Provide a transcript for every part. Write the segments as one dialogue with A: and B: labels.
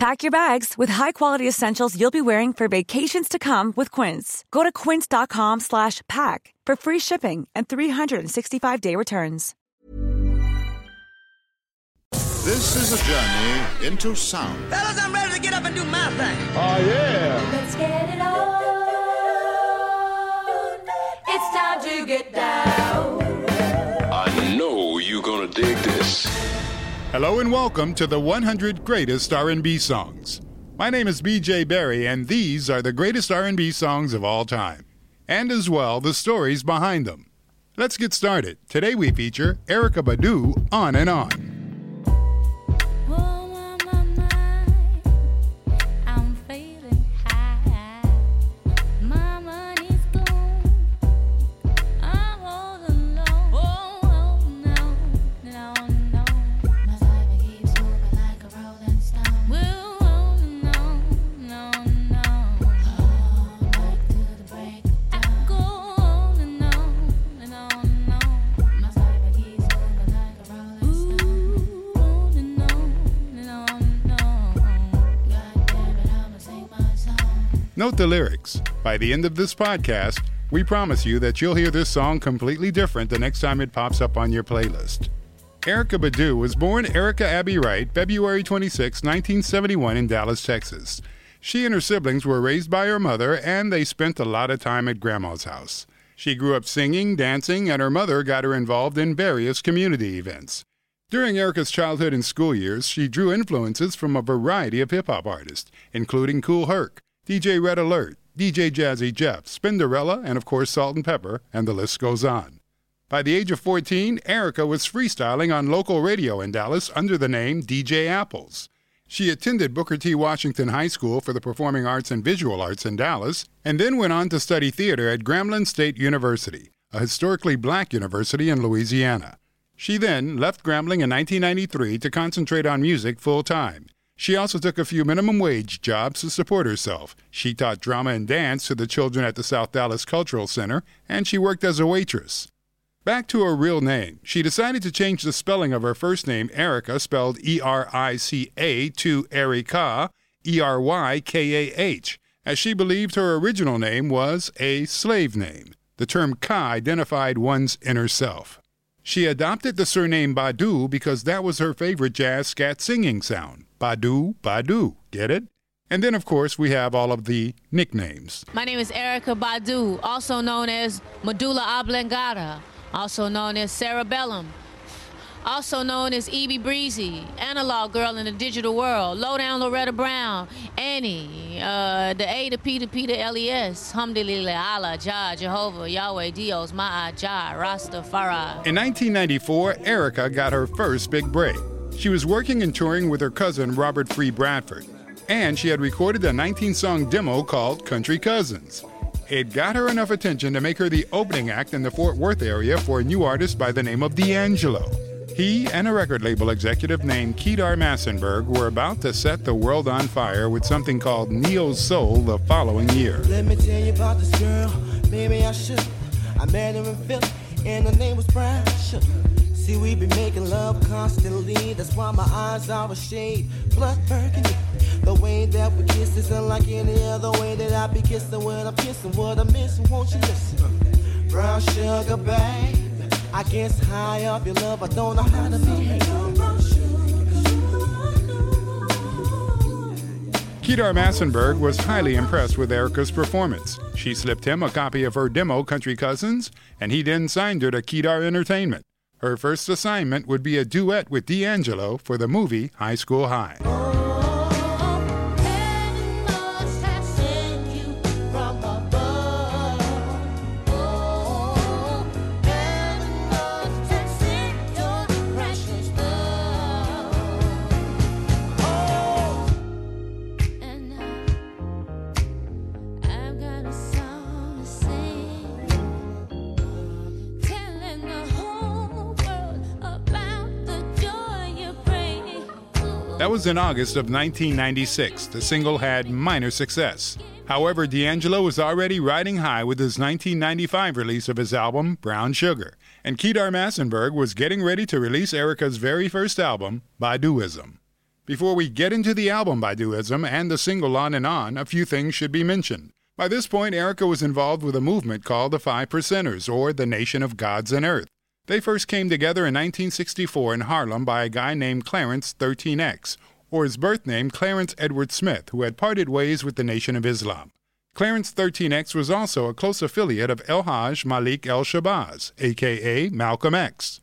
A: Pack your bags with high-quality essentials you'll be wearing for vacations to come with Quince. Go to quince.com slash pack for free shipping and 365-day returns.
B: This is a journey into sound.
C: Fellas, I'm ready to get up and do my thing.
D: Oh, yeah.
E: Let's get it on. It's time to get down.
F: I know you're gonna dig this.
D: Hello and welcome to the 100 greatest R&B songs. My name is BJ Berry and these are the greatest R&B songs of all time. And as well, the stories behind them. Let's get started. Today we feature Erykah Badu On and On. Note the lyrics. By the end of this podcast, we promise you that you'll hear this song completely different the next time it pops up on your playlist. Erykah Badu was born Erica Abi Wright February 26, 1971, in Dallas, Texas. She and her siblings were raised by her mother, and they spent a lot of time at Grandma's house. She grew up singing, dancing, and her mother got her involved in various community events. During Erica's childhood and school years, she drew influences from a variety of hip hop artists, including Kool Herc, DJ Red Alert, DJ Jazzy Jeff, Spinderella, and of course Salt-N-Pepa, and the list goes on. By the age of 14, Erica was freestyling on local radio in Dallas under the name DJ Apples. She attended Booker T. Washington High School for the Performing Arts and Visual Arts in Dallas, and then went on to study theater at Grambling State University, a historically black university in Louisiana. She then left Grambling in 1993 to concentrate on music full time. She also took a few minimum wage jobs to support herself. She taught drama and dance to the children at the South Dallas Cultural Center, and she worked as a waitress. Back to her real name, she decided to change the spelling of her first name, Erica, spelled E R I C A, to Erykah, E R Y K A H, as she believed her original name was a slave name. The term Ka identified one's inner self. She adopted the surname Badu because that was her favorite jazz scat singing sound. Badu, Badu. Get it? And then, of course, we have all of the nicknames.
G: My name is Erykah Badu, also known as Medulla Oblongata, also known as Cerebellum, also known as Evie Breezy, Analog Girl in the Digital World, Lowdown Loretta Brown, Annie, uh, the A, to P, to P, the L-E-S, Hamdulillah, Allah, Jah, Jehovah, Yahweh, Dios, Ma'a, Jah, Rastafari.
D: In 1994, Erica got her first big break. She was working and touring with her cousin Robert Free Bradford, and she had recorded a 19 song demo called Country Cousins. It got her enough attention to make her the opening act in the Fort Worth area for a new artist by the name of D'Angelo. He and a record label executive named Kedar Massenburg were about to set the world on fire with something called Neo Soul the following year.
C: Let me tell you about this girl. I should. I met her in Philly, and her name was. See, we be making love constantly. That's why my eyes are a shade blood burgundy. The way that we kiss is unlike any other way that I be kissing I'm kissing. What I'm missing, won't you listen? Brown sugar, babe. I guess high up your love, I don't know how to behave.
D: Kedar Massenburg was highly impressed with Erica's performance. She slipped him a copy of her demo, Country Cousins, and he then signed her to Kedar Entertainment. Her first assignment would be a duet with D'Angelo for the movie High School High. That was in August of 1996. The single had minor success. However, D'Angelo was already riding high with his 1995 release of his album, Brown Sugar, and Kedar Massenburg was getting ready to release Erica's very first album, Baduizm. Before we get into the album Baduizm and the single On and On, a few things should be mentioned. By this point, Erica was involved with a movement called the Five Percenters, or the Nation of Gods and Earth. They first came together in 1964 in Harlem by a guy named Clarence 13X, or his birth name Clarence Edward Smith, who had parted ways with the Nation of Islam. Clarence 13X was also a close affiliate of El Hajj Malik El Shabazz, aka Malcolm X.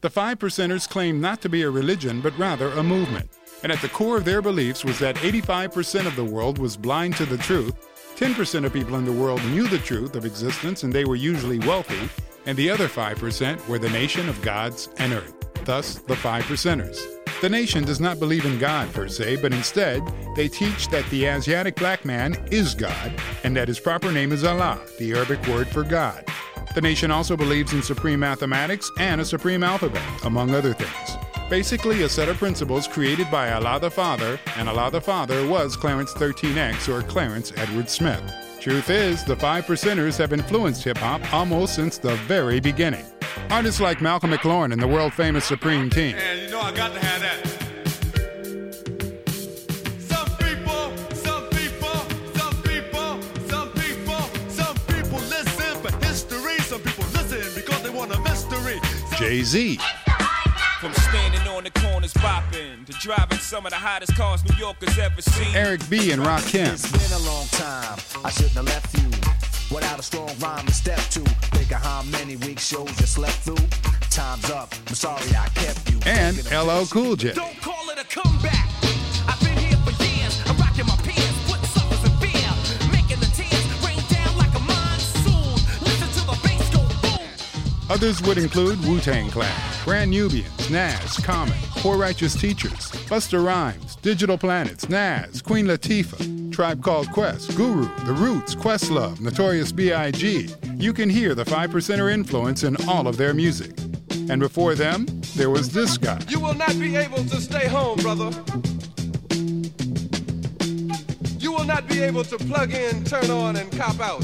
D: The Five Percenters claimed not to be a religion, but rather a movement. And at the core of their beliefs was that 85% of the world was blind to the truth, 10% of people in the world knew the truth of existence and they were usually wealthy, and the other 5% were the nation of gods and earth, thus the Five Percenters. The nation does not believe in God per se, but instead, they teach that the Asiatic black man is God and that his proper name is Allah, the Arabic word for God. The nation also believes in supreme mathematics and a supreme alphabet, among other things. Basically, a set of principles created by Allah the Father, and Allah the Father was Clarence 13X or Clarence Edward Smith. Truth is, the Five Percenters have influenced hip hop almost since the very beginning. Artists like Malcolm McLaren and the world famous Supreme Team.
H: And you know I got to have that. Some people, some people, some people, some people, some people listen for history. Some people listen because they want a mystery.
D: Jay Z,
I: From standing on the corners bopping to driving some of the hottest cars New Yorkers ever seen.
D: Eric B. and Rakim,
J: It's been a long time. I shouldn't have left you without a strong rhyme to step to. Think of how many weak shows you slept through. Time's up. I'm sorry I kept you.
D: and LL. Cool J.
I: Don't call it a comeback. I've been here for years. I'm rocking my pants, putting suckers in fear, making the tears rain down like a monsoon. Listen to the bass go boom.
D: Others would include Wu Tang Clan, Brand Nubians, Nas, Common, Poor Righteous Teachers, Busta Rhymes, Digable Planets, Nas, Queen Latifah, Tribe Called Quest, Guru, The Roots, Questlove, Notorious B.I.G. You can hear the Five Percenter influence in all of their music. And before them, there was this guy.
H: You will not be able to stay home, brother. You will not be able to plug in, turn on, and cop out.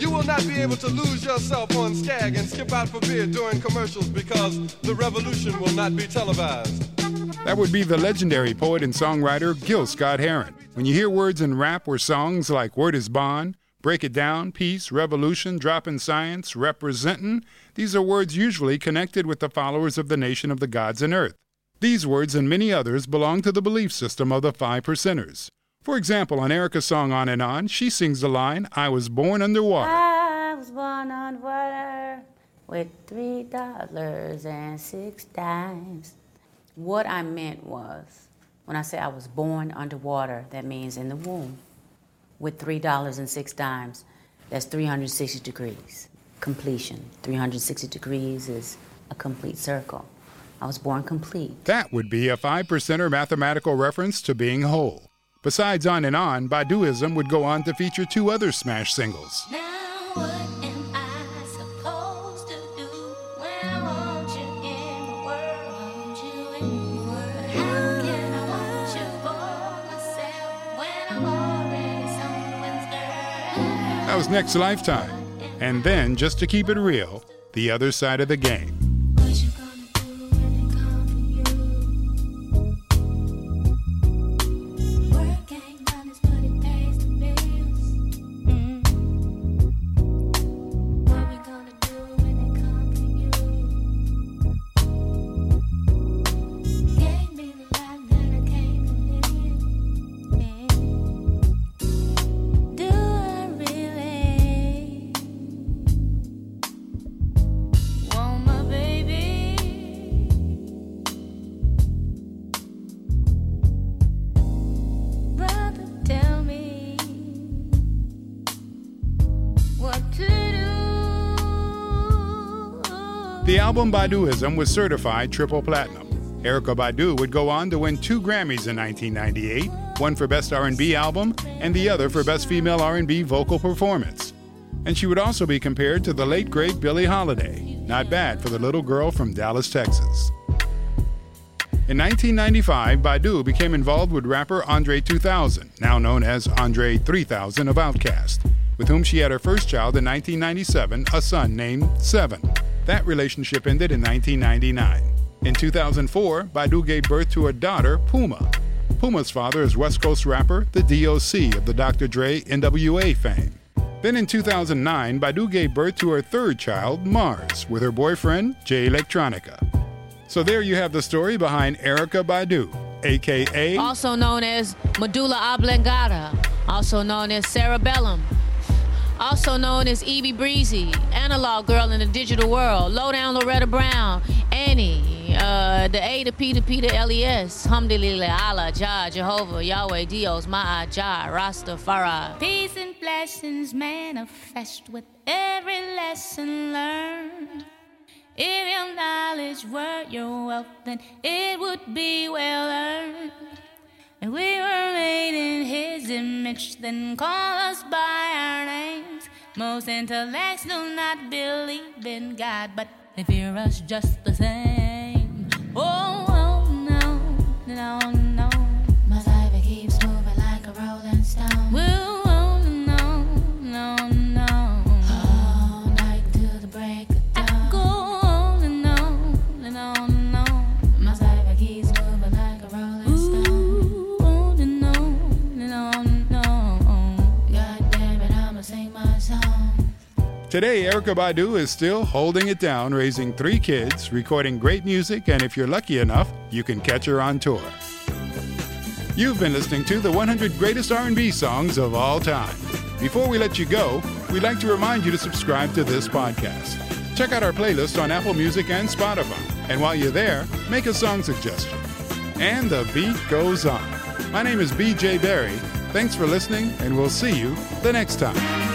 H: You will not be able to lose yourself on Skag and skip out for beer during commercials because the revolution will not be televised.
D: That would be the legendary poet and songwriter Gil Scott Heron. When you hear words in rap or songs like Word is Bond, Break It Down, Peace, Revolution, Dropping Science, Representin', these are words usually connected with the followers of the nation of the gods and earth. These words and many others belong to the belief system of the Five Percenters. For example, on Erica's song On and On, she sings the line, I was born underwater.
K: I was born on water with three dollars and six dimes. What I meant was, when I say I was born underwater, that means in the womb, with three dollars and six dimes. That's 360 degrees. Completion. 360 degrees is a complete circle. I was born complete.
D: That would be a five percenter mathematical reference to being whole. Besides On and On, Baduizm would go on to feature two other smash singles. Next Lifetime. And then, just to keep it real, the other side of the game. Album Baduizm was certified triple platinum. Erykah Badu would go on to win two Grammys in 1998, one for Best R&B Album and the other for Best Female R&B Vocal Performance. And she would also be compared to the late great Billie Holiday. Not bad for the little girl from Dallas, Texas. In 1995, Badu became involved with rapper Andre 2000, now known as Andre 3000 of Outkast, with whom she had her first child in 1997, a son named Seven. That relationship ended in 1999. In 2004, Badu gave birth to a daughter, Puma. Puma's father is West Coast rapper, the DOC of the Dr. Dre NWA fame. Then in 2009, Badu gave birth to her third child, Mars, with her boyfriend, Jay Electronica. So there you have the story behind Erykah Badu, aka
G: Also known as medulla oblongata, also known as cerebellum, also known as Evie Breezy, analog girl in the digital world, lowdown Loretta Brown, Annie, uh, the A to P to P to LES, Alhamdulillah, Allah, Jah, Jehovah, Yahweh, Dios, Ma'a, Jah, Rastafari.
E: Peace and blessings manifest with every lesson learned. If your knowledge were your wealth, then it would be well earned. If we were made in His image, then call us by our names. Most intellects do not believe in God, but they fear us just the same. Oh, oh no, no, no.
D: Today, Erykah Badu is still holding it down, raising three kids, recording great music, and if you're lucky enough, you can catch her on tour. You've been listening to the 100 greatest R&B songs of all time. Before we let you go, we'd like to remind you to subscribe to this podcast. Check out our playlist on Apple Music and Spotify. And while you're there, make a song suggestion. And the beat goes on. My name is BJ Berry. Thanks for listening, and we'll see you the next time.